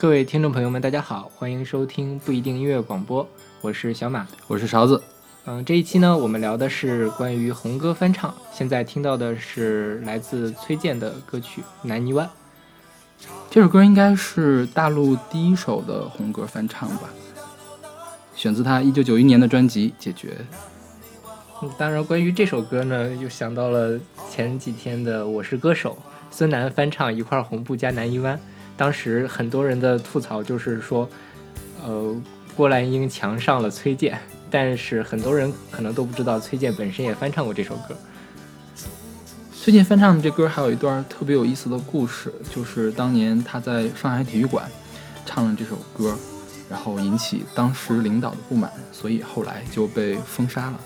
各位听众朋友们，大家好，欢迎收听不一定音乐广播，我是小马，我是勺子。嗯，这一期呢，我们聊的是关于红歌翻唱。现在听到的是来自崔健的歌曲《南泥湾》。这首歌应该是大陆第一首的红歌翻唱吧？选自他一九九一年的专辑《解决》。当然，关于这首歌呢，又想到了前几天的《我是歌手》，孙楠翻唱一块红布加《南泥湾》。当时很多人的吐槽就是说，呃，郭兰英强上了崔健，但是很多人可能都不知道崔健本身也翻唱过这首歌。崔健翻唱的这歌还有一段特别有意思的故事，就是当年他在上海体育馆唱了这首歌，然后引起当时领导的不满，所以后来就被封杀了。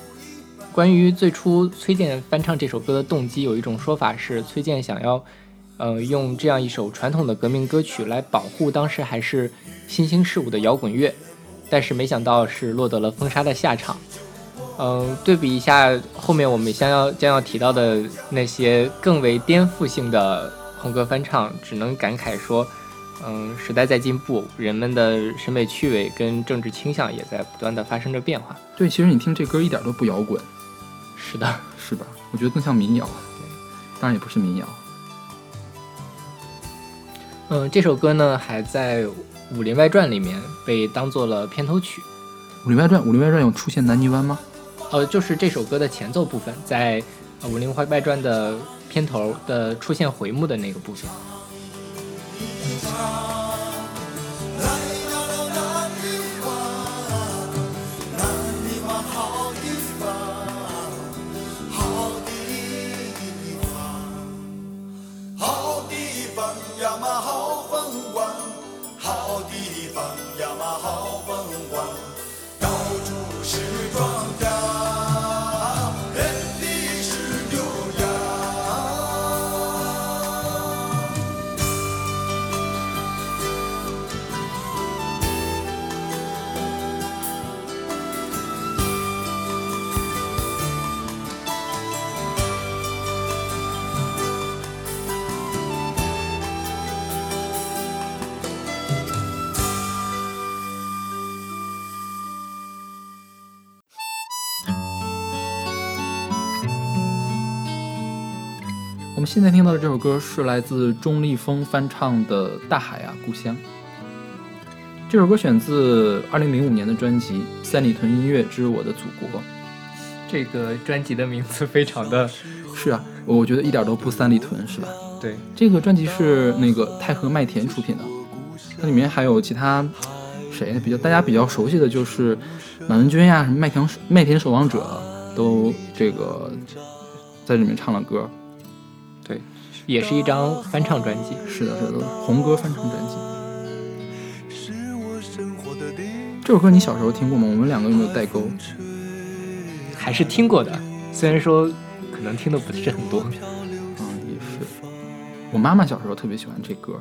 关于最初崔健翻唱这首歌的动机，有一种说法是崔健想要。呃，用这样一首传统的革命歌曲来保护当时还是新兴事物的摇滚乐，但是没想到是落得了封杀的下场。嗯，对比一下后面我们将要将要提到的那些更为颠覆性的红歌翻唱，只能感慨说，嗯，时代在进步，人们的审美趣味跟政治倾向也在不断的发生着变化。对，其实你听这歌一点都不摇滚，是的，是吧？我觉得更像民谣，对，当然也不是民谣。嗯，这首歌呢还在《武林外传》里面被当做了片头曲。《武林外传》《武林外传》有出现南泥湾吗？呃，就是这首歌的前奏部分，在《武林外传》的片头的出现回目的那个部分。现在听到的这首歌是来自钟立风翻唱的《大海啊故乡》。这首歌选自2005年的专辑《三里屯音乐之我的祖国》。这个专辑的名字非常的，是啊，我觉得一点都不三里屯，是吧？对，这个专辑是那个太和麦田出品的，它里面还有其他谁比较大家比较熟悉的就是满文军呀，什么麦田麦田守望者都这个在里面唱了歌。对，也是一张翻唱专辑。是的，是的，红歌翻唱专辑。这首歌你小时候听过吗？我们两个有没有代沟？还是听过的，虽然说可能听的不是很多。嗯，也是。我妈妈小时候特别喜欢这歌。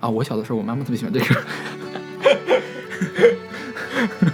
啊，我小的时候，我妈妈特别喜欢这歌。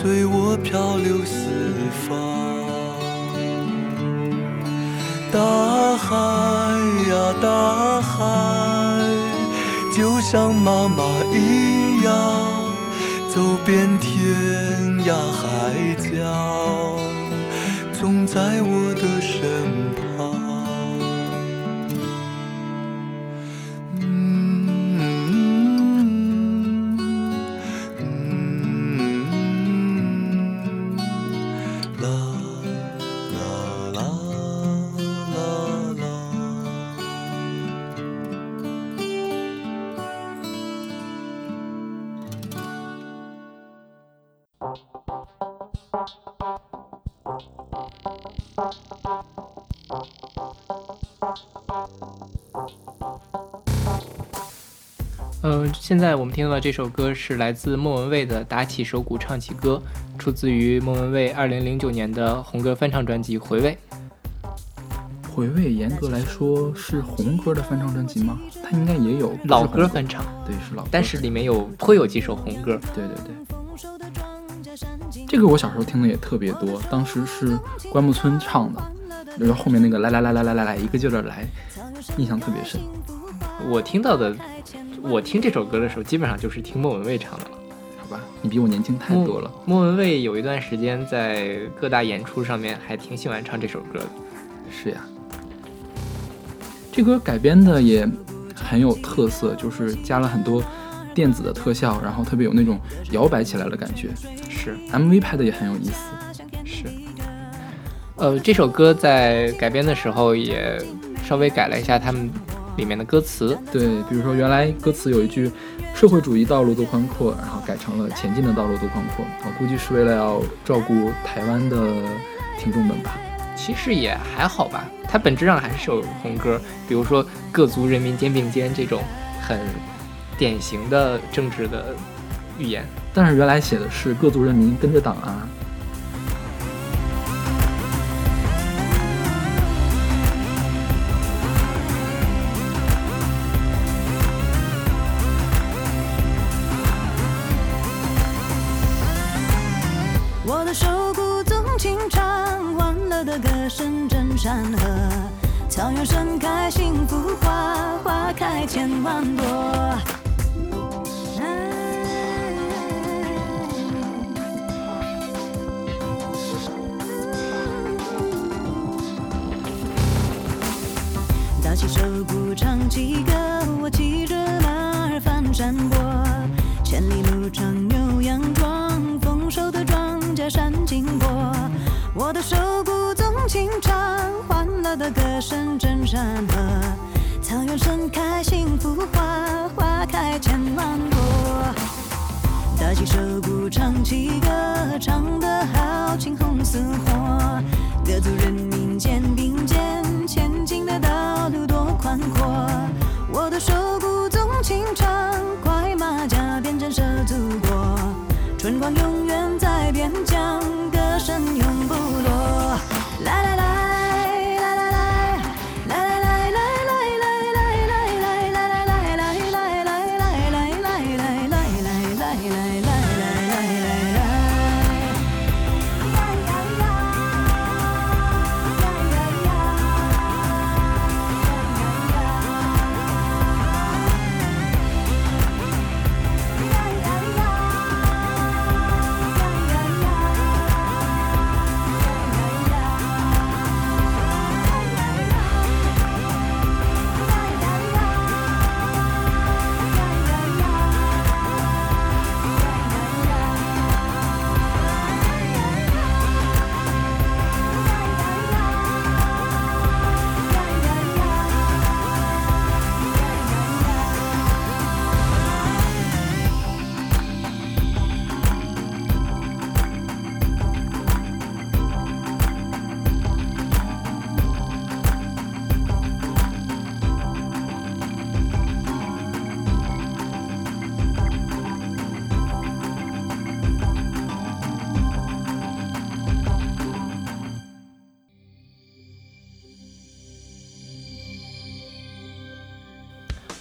随我漂流四方，大海呀大海，就像妈妈一样，走遍天涯海角，总在我的身旁。现在我们听到的这首歌是来自莫文蔚的《打起手鼓唱起歌》，出自于莫文蔚2009年的红歌翻唱专辑《回味》。回味严格来说是红歌的翻唱专辑吗？它应该也有老歌翻唱，对，是老歌，但是里面有会有几首红歌。对对对，这个我小时候听的也特别多，当时是关牧村唱的，然后后面那个来来来来来来来一个劲儿的来，印象特别深。我听到的。我听这首歌的时候，基本上就是听莫文蔚唱的了。好吧，你比我年轻太多了。莫文蔚有一段时间在各大演出上面还挺喜欢唱这首歌的。是呀，这歌改编的也很有特色，就是加了很多电子的特效，然后特别有那种摇摆起来的感觉。是，MV 拍的也很有意思。是，呃，这首歌在改编的时候也稍微改了一下他们。里面的歌词，对，比如说原来歌词有一句“社会主义道路多宽阔”，然后改成了“前进的道路多宽阔”，我估计是为了要照顾台湾的听众们吧。其实也还好吧，它本质上还是首红歌，比如说“各族人民肩并肩”这种很典型的政治的语言。但是原来写的是“各族人民跟着党啊”。万朵。打起手鼓唱起歌，我骑着马儿翻山坡，千里路长有阳光，丰收的庄稼闪金波，我的手鼓纵情唱。的歌声震山河，草原盛开幸福花，花开千万朵。打起手鼓唱起歌，唱得好，青红似火。各族人民肩并肩，前进的道路多宽阔。我的手鼓纵情唱，快马加鞭震慑祖国。春光永远在边疆，歌声永不落。来来来。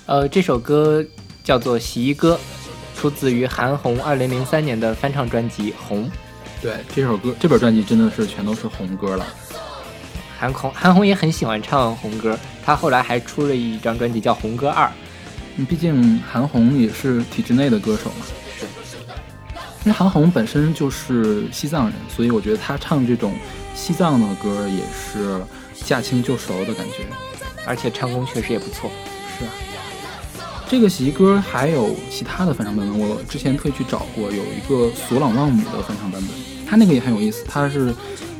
呃，这首歌叫做《洗衣歌》，出自于韩红二零零三年的翻唱专辑《红》。对，这首歌这本专辑真的是全都是红歌了。韩红韩红也很喜欢唱红歌，她后来还出了一张专辑叫《红歌二》。嗯，毕竟韩红也是体制内的歌手嘛。是。因为韩红本身就是西藏人，所以我觉得她唱这种西藏的歌也是驾轻就熟的感觉，而且唱功确实也不错。是啊。这个洗衣歌还有其他的翻唱版本，我之前特意去找过，有一个索朗旺姆的翻唱版本，他那个也很有意思，他是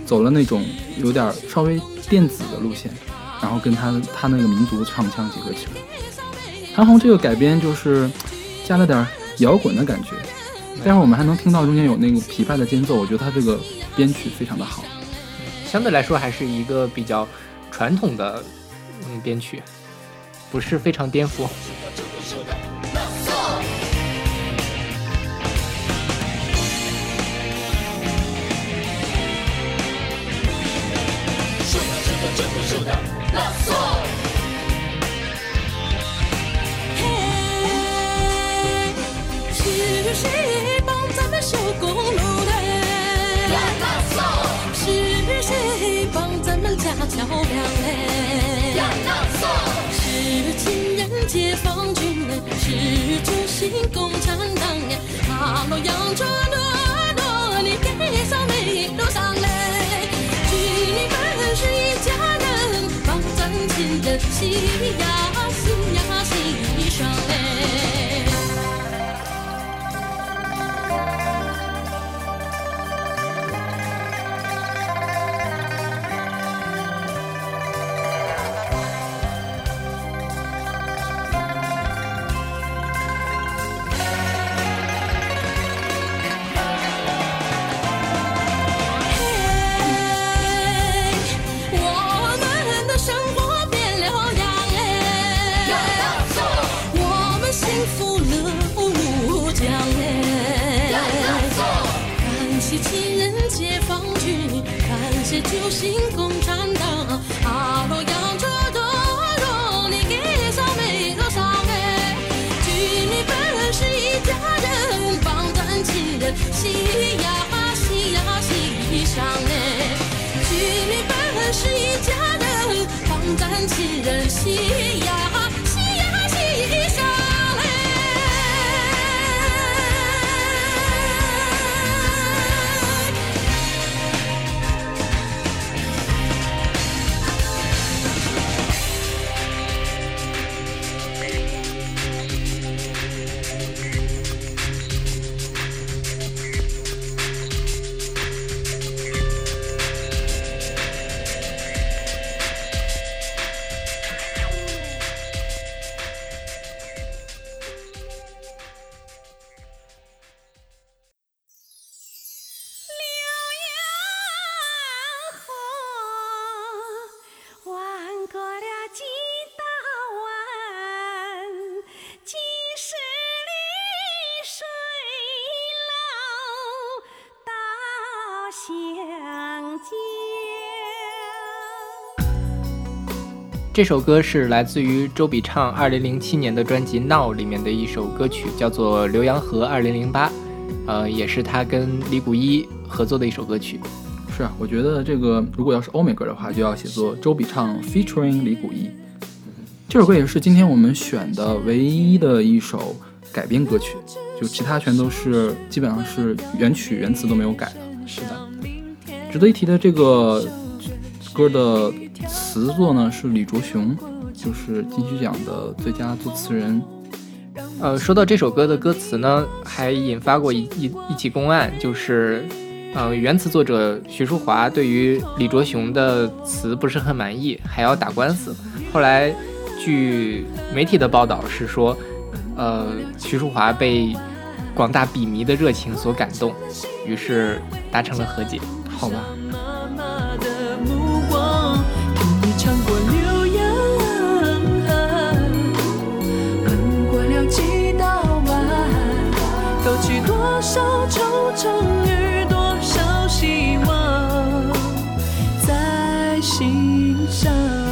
走了那种有点稍微电子的路线，然后跟他他那个民族唱腔结合起来。韩红这个改编就是加了点摇滚的感觉，待会儿我们还能听到中间有那个琵琶的间奏，我觉得他这个编曲非常的好。相对来说还是一个比较传统的嗯编曲，不是非常颠覆。嘿是谁共产党呀？哈喽，扬感谢九星共产党，阿罗扬州多罗，你给上没多少哎，军民本是一家人，帮咱亲人喜呀喜呀喜上哎。军民本是一家人，帮咱亲人喜呀这首歌是来自于周笔畅2007年的专辑《Now》里面的一首歌曲，叫做《浏阳河2008》，呃，也是他跟李谷一合作的一首歌曲。是啊，我觉得这个如果要是欧美歌的话，就要写作周笔畅 featuring 李谷一。这首歌也是今天我们选的唯一的一首改编歌曲，就其他全都是基本上是原曲原词都没有改的。是的，值得一提的这个歌的词作呢是李卓雄，就是金曲奖的最佳作词人。呃，说到这首歌的歌词呢，还引发过一一一起公案，就是，呃，原词作者徐淑华对于李卓雄的词不是很满意，还要打官司。后来，据媒体的报道是说，呃，徐淑华被广大笔迷的热情所感动，于是达成了和解。好吧，多少惆怅与多少希望在心上。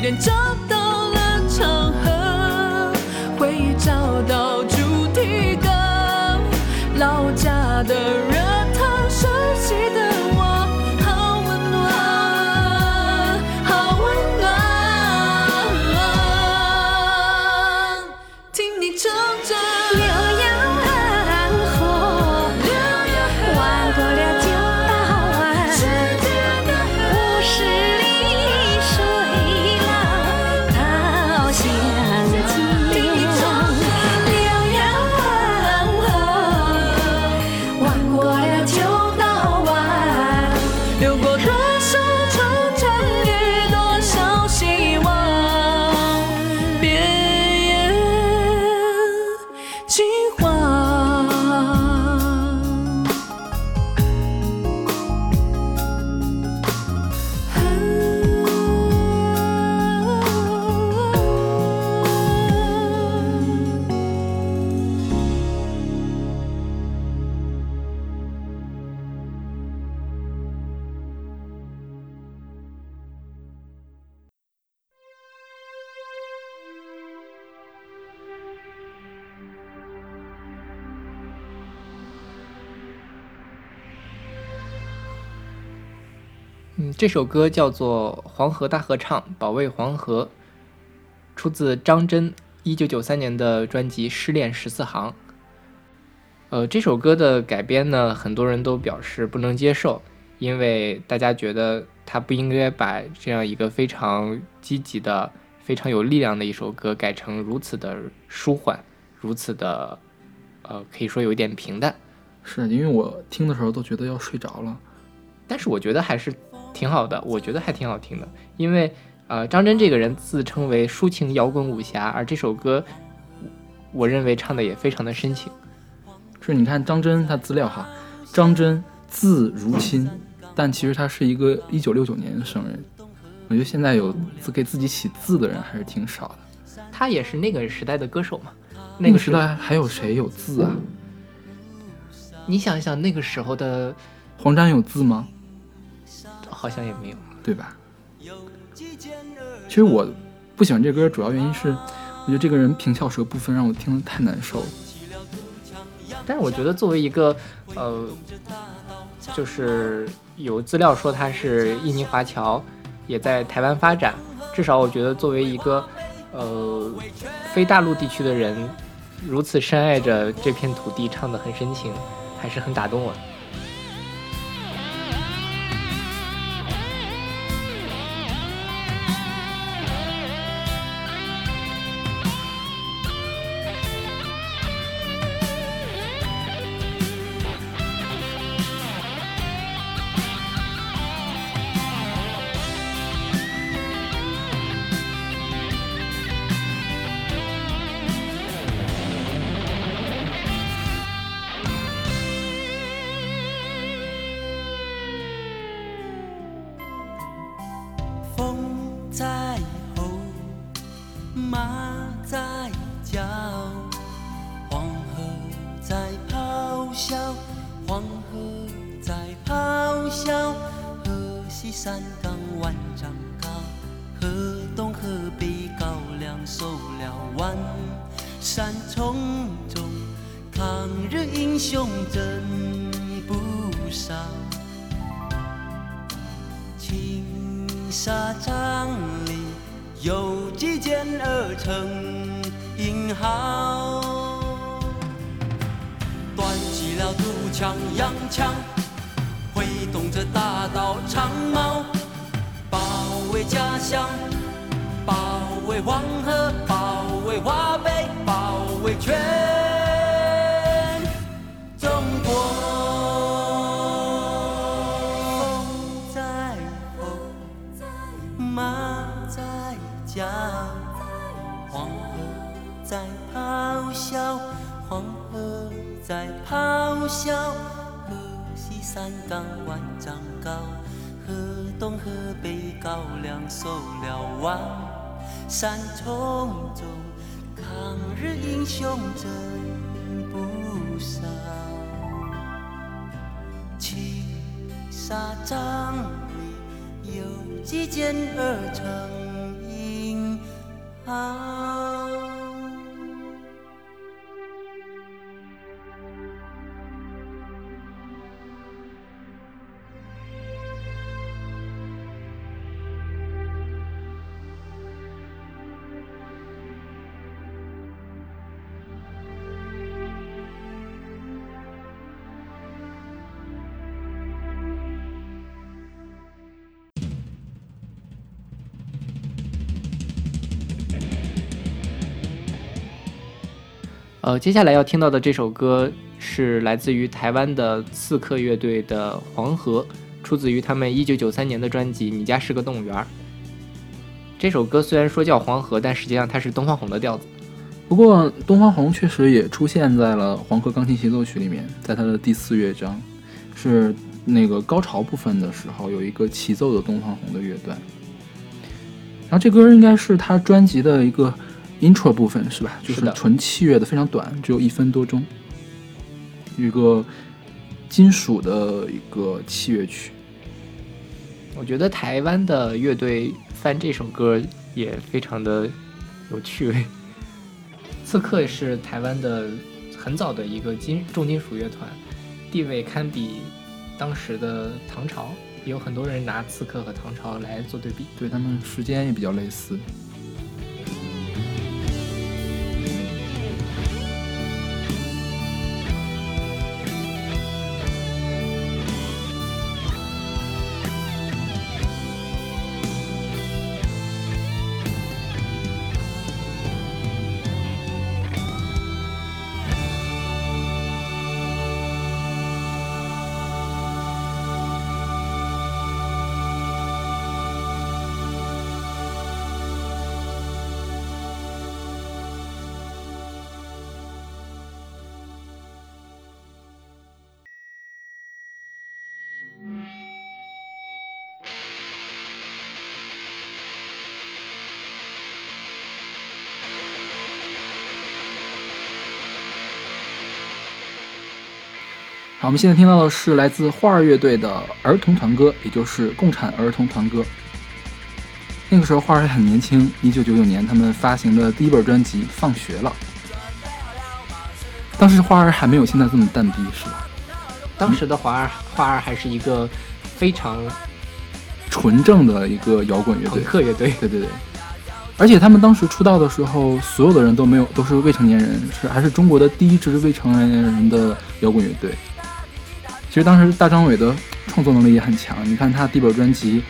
Đến. 嗯，这首歌叫做《黄河大合唱》，保卫黄河，出自张真一九九三年的专辑《失恋十四行》。呃，这首歌的改编呢，很多人都表示不能接受，因为大家觉得他不应该把这样一个非常积极的、非常有力量的一首歌改成如此的舒缓，如此的，呃，可以说有一点平淡。是因为我听的时候都觉得要睡着了。但是我觉得还是挺好的，我觉得还挺好听的，因为呃，张真这个人自称为抒情摇滚武侠，而这首歌，我认为唱的也非常的深情。是，你看张真他资料哈，张真字如亲，但其实他是一个一九六九年生人。我觉得现在有自给自己起字的人还是挺少的。他也是那个时代的歌手嘛，那个时代还有谁有字啊？你想一想那个时候的，黄沾有字吗？好像也没有。对吧？其实我不喜欢这歌，主要原因是我觉得这个人平翘舌不分，让我听得太难受了。但是我觉得作为一个呃，就是有资料说他是印尼华侨，也在台湾发展，至少我觉得作为一个呃非大陆地区的人，如此深爱着这片土地，唱得很深情，还是很打动我的。咆哮，黄河在咆哮，河西山岗万丈高，河东河北高粱收了万山丛中，抗日英雄真不少。青纱帐里有几件儿成英豪，了土枪洋枪，挥动着大刀长矛，保卫家乡，保卫黄河，保卫华北，保卫全河西山岗万丈高，河东河北高粱收了万山丛中，抗日英雄真不少。青纱帐里有几件儿成英豪。呃，接下来要听到的这首歌是来自于台湾的刺客乐队的《黄河》，出自于他们1993年的专辑《你家是个动物园》。这首歌虽然说叫黄河，但实际上它是东方红的调子。不过东方红确实也出现在了《黄河钢琴协奏曲》里面，在它的第四乐章，是那个高潮部分的时候有一个齐奏的东方红的乐段。然后这歌应该是他专辑的一个 intro 部分，是吧？就是纯器乐的，非常短，只有一分多钟，一个金属的一个器乐曲。我觉得台湾的乐队翻这首歌也非常的有趣味。刺客是台湾的很早的一个金重金属乐团，地位堪比当时的唐朝，也有很多人拿刺客和唐朝来做对比。对他们时间也比较类似。我们现在听到的是来自花儿乐队的儿童团歌，也就是共产儿童团歌。那个时候花儿还很年轻，一九九九年他们发行的第一本专辑《放学了》。当时花儿还没有现在这么淡逼，是吧？当时的花儿花儿还是一个非常纯正的一个摇滚乐队朋。克乐队，对对对，而且他们当时出道的时候，所有的人都没有都是未成年人，是还是中国的第一支未成年人的摇滚乐队。其实当时大张伟的创作能力也很强，你看他第一本专辑《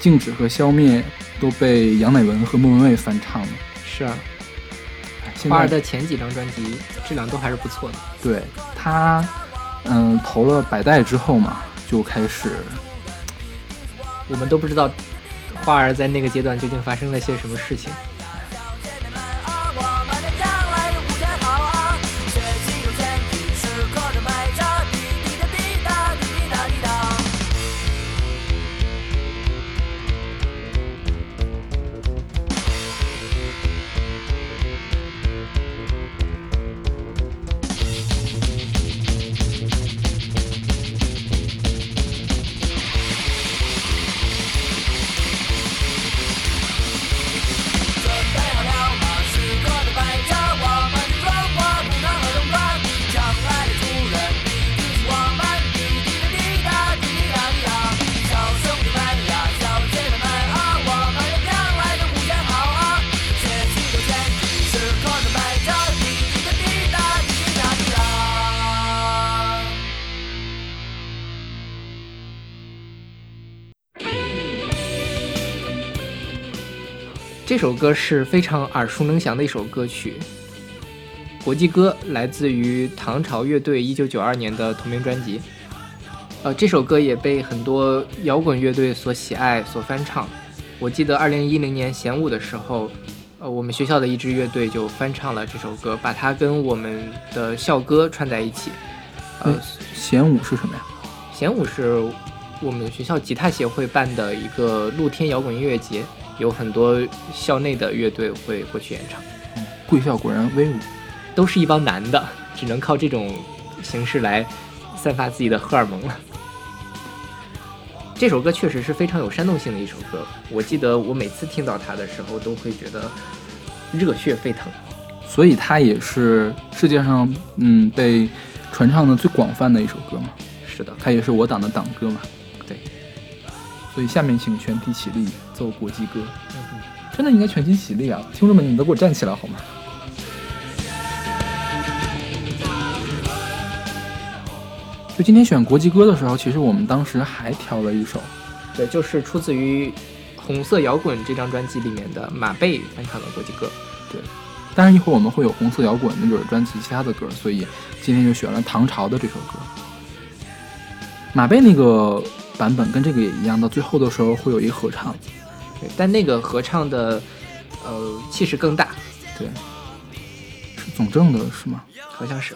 静止》和《消灭》都被杨乃文和莫文蔚翻唱了。是啊，花儿的前几张专辑质量都还是不错的。对他，嗯，投了百代之后嘛，就开始我们都不知道花儿在那个阶段究竟发生了些什么事情。这首歌是非常耳熟能详的一首歌曲，《国际歌》来自于唐朝乐队一九九二年的同名专辑。呃，这首歌也被很多摇滚乐队所喜爱、所翻唱。我记得二零一零年弦舞的时候，呃，我们学校的一支乐队就翻唱了这首歌，把它跟我们的校歌串在一起。呃，弦舞是什么呀？弦舞是我们学校吉他协会办的一个露天摇滚音乐节，有很多校内的乐队会过去演唱，贵校果然威武。都是一帮男的，只能靠这种形式来散发自己的荷尔蒙了。这首歌确实是非常有煽动性的一首歌，我记得我每次听到它的时候都会觉得热血沸腾。所以它也是世界上嗯被传唱的最广泛的一首歌嘛，是的，它也是我党的党歌嘛。对，所以下面请全体起立奏国际歌，嗯真的应该全体起立啊！听众们，你们都给我站起来好吗？就今天选国际歌的时候，其实我们当时还挑了一首，对，就是出自于《红色摇滚》这张专辑里面的马贝翻唱的国际歌。对，但是一会儿我们会有红色摇滚那本专辑其他的歌，所以今天就选了唐朝的这首歌。马贝那个版本跟这个也一样，到最后的时候会有一合唱。对，但那个合唱的呃气势更大，对，是总政的是吗？好像是。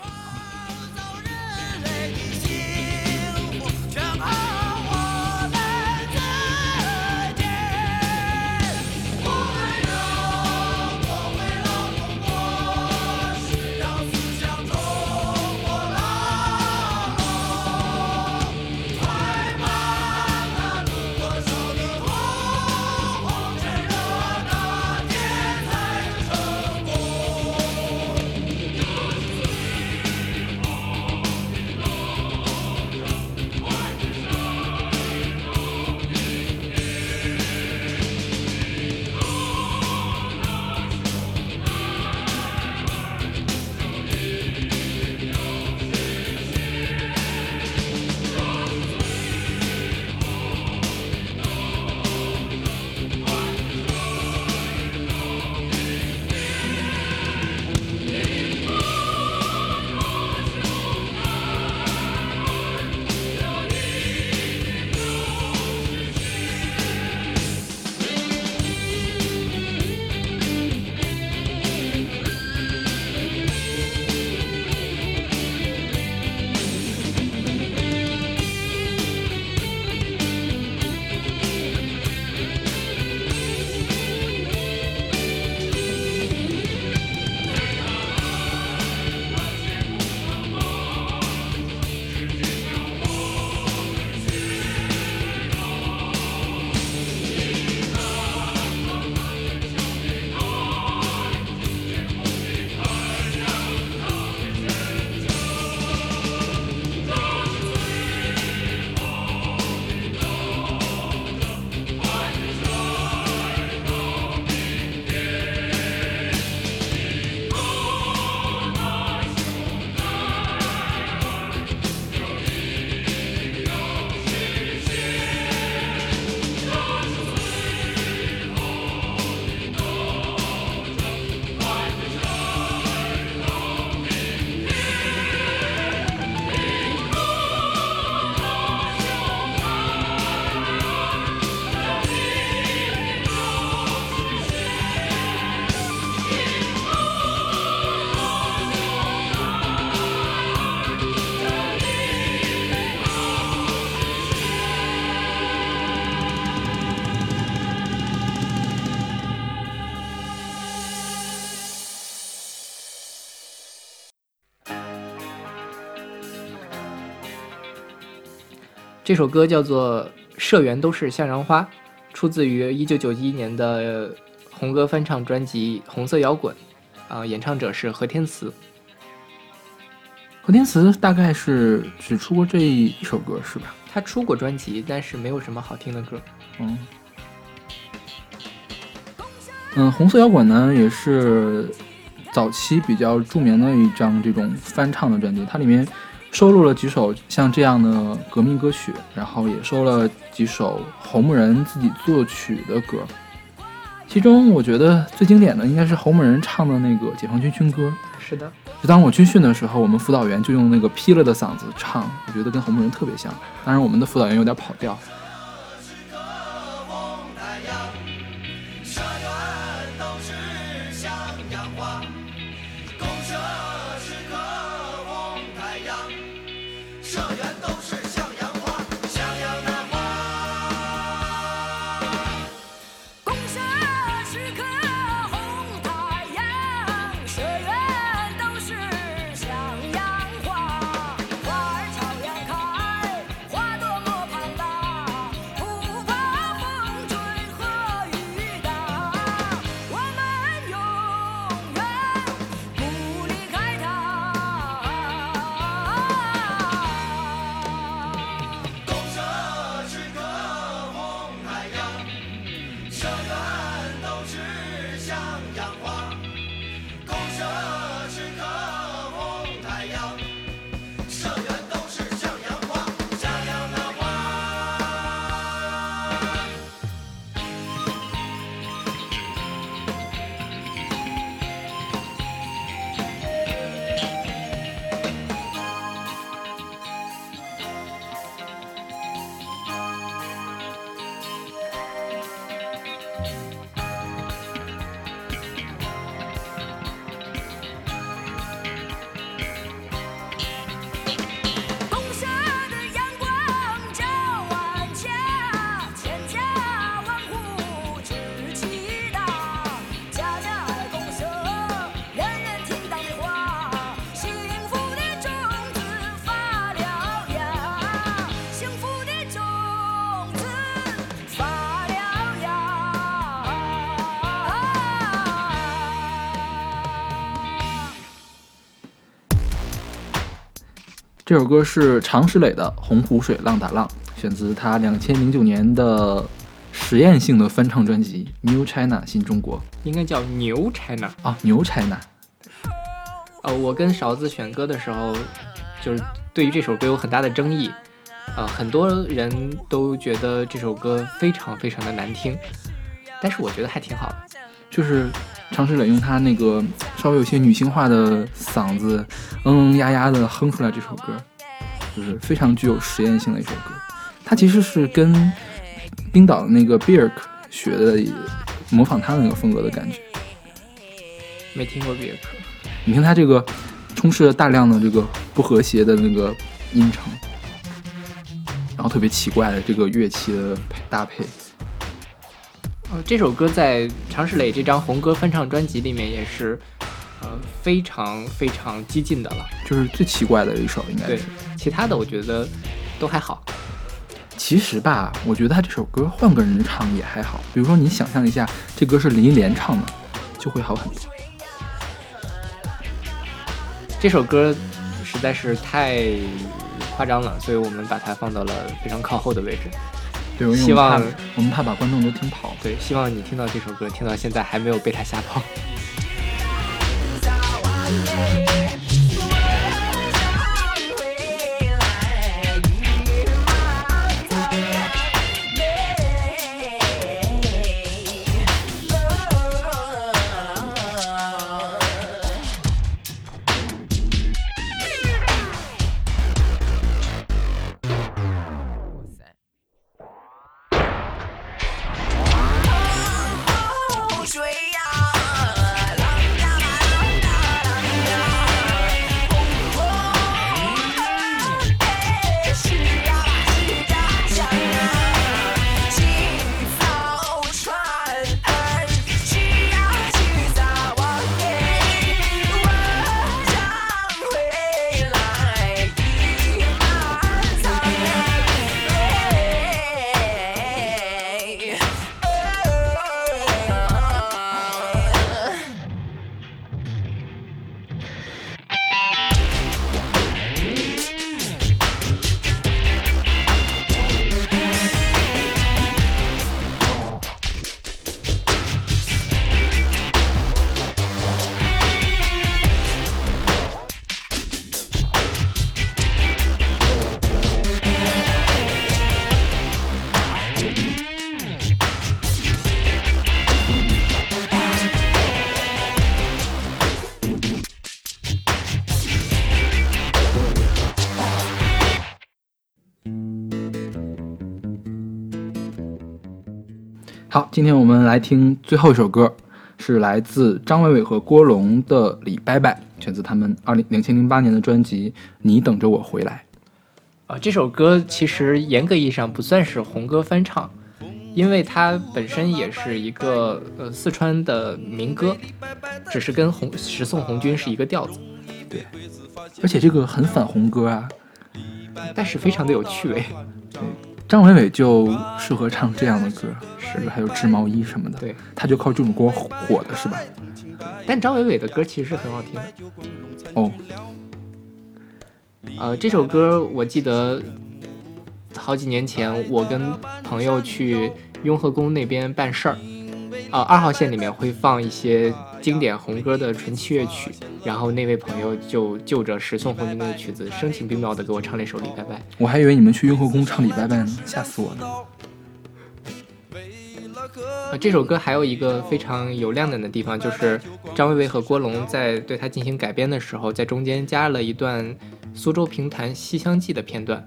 这首歌叫做《社员都是向阳花》，出自于一九九一年的红歌翻唱专辑《红色摇滚》，啊、演唱者是何天慈。何天慈大概是只出过这一首歌是吧？他出过专辑，但是没有什么好听的歌。嗯，嗯，红色摇滚呢也是早期比较著名的一张这种翻唱的专辑，它里面收录了几首像这样的革命歌曲，然后也收了几首侯木人自己作曲的歌。其中我觉得最经典的应该是侯木人唱的那个解放军军歌。是的，就当我军训的时候，我们辅导员就用那个劈了的嗓子唱，我觉得跟侯木人特别像。当然，我们的辅导员有点跑调。这首歌是常石磊的《洪湖水浪打浪》，选自他两千零九年的实验性的翻唱专辑《New China 新中国应该叫牛 China。》啊，牛 China。呃，我跟勺子选歌的时候，就是对于这首歌有很大的争议。呃，很多人都觉得这首歌非常非常的难听，但是我觉得还挺好的。就是常石磊用他那个稍微有些女性化的嗓子，嗯嗯呀呀的哼出来这首歌，就是非常具有实验性的一首歌。它其实是跟冰岛的那个 Birk 学的，模仿他那个风格的感觉。没听过别克，你听他这个充斥了大量的这个不和谐的那个音程，然后特别奇怪的这个乐器的配搭配。呃，这首歌在常石磊这张红歌翻唱专辑里面也是，呃，非常非常激进的了。就是最奇怪的一首，应该对是。，其他的我觉得都还好。其实吧，我觉得他这首歌换个人唱也还好。比如说，你想象一下，这歌是林忆莲唱的，就会好很多。这首歌实在是太夸张了，所以我们把它放到了非常靠后的位置。希望我们怕我们怕把观众都听跑。对，希望你听到这首歌，听到现在还没有被他吓跑。水今天我们来听最后一首歌，是来自张伟伟和郭龙的《李拜拜》，选自他们二零两千零八年的专辑《你等着我回来啊，这首歌其实严格意义上不算是红歌翻唱，因为它本身也是一个呃四川的民歌，只是跟红十送红军是一个调子，》，对而且这个很反红歌啊。但是非常的有趣味。张伟伟就适合唱这样的歌，是还有织毛衣什么的，对，他就靠这种歌火的是吧？但张伟伟的歌其实是很好听的。哦，呃，这首歌我记得好几年前，我跟朋友去雍和宫那边办事儿，呃，二号线里面会放一些经典红歌的纯器乐曲，然后那位朋友就就着十送红军的曲子，声情并茂的给我唱了一首《李拜拜》。我还以为你们去雍和宫唱李拜拜呢，吓死我了。呃，这首歌还有一个非常有亮点的地方，就是张伟伟和郭龙在对它进行改编的时候，在中间加了一段苏州评弹《西厢记》的片段。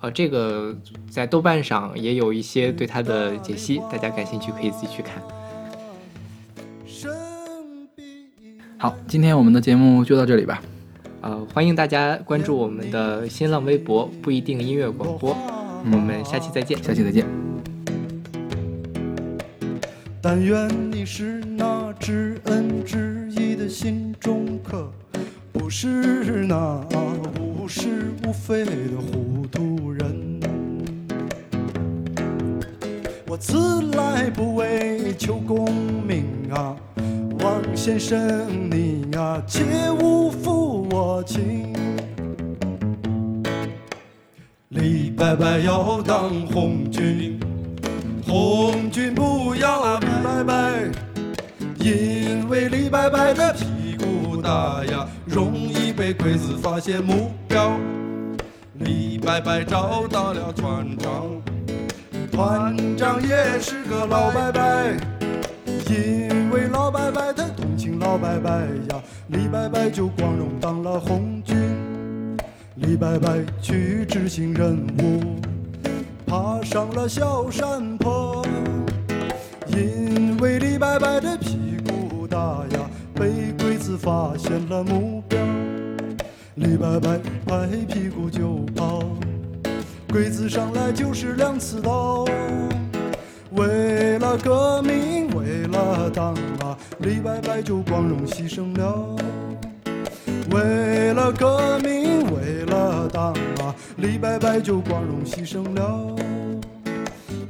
呃，这个在豆瓣上也有一些对它的解析，大家感兴趣可以自己去看。好，今天我们的节目就到这里吧。呃，欢迎大家关注我们的新浪微博“不一定音乐广播”，我们下期再见。下期再见。但愿你是那知恩知义的心中客，不是那无是无非的糊涂人。我自来不为求功名啊，王先生你呀、切勿负我情。李伯伯要当红军，红军不要李伯伯，因为李伯伯的屁股大呀，容易被鬼子发现目标。李伯伯找到了团长，团长也是个老伯伯，因为老伯伯他同情老伯伯呀，李伯伯就光荣当了红军。李伯伯去执行任务，爬上了小山坡，因为李伯伯的屁股大呀，被鬼子发现了目标。李伯伯拍屁股就跑，鬼子上来就是两刺刀。为了革命，为了党啊，李伯伯就光荣牺牲了。为了革命，为了党啊，李伯伯就光荣牺牲了。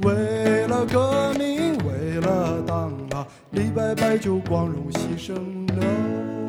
为了革命，为了党啊，李伯伯就光荣牺牲了。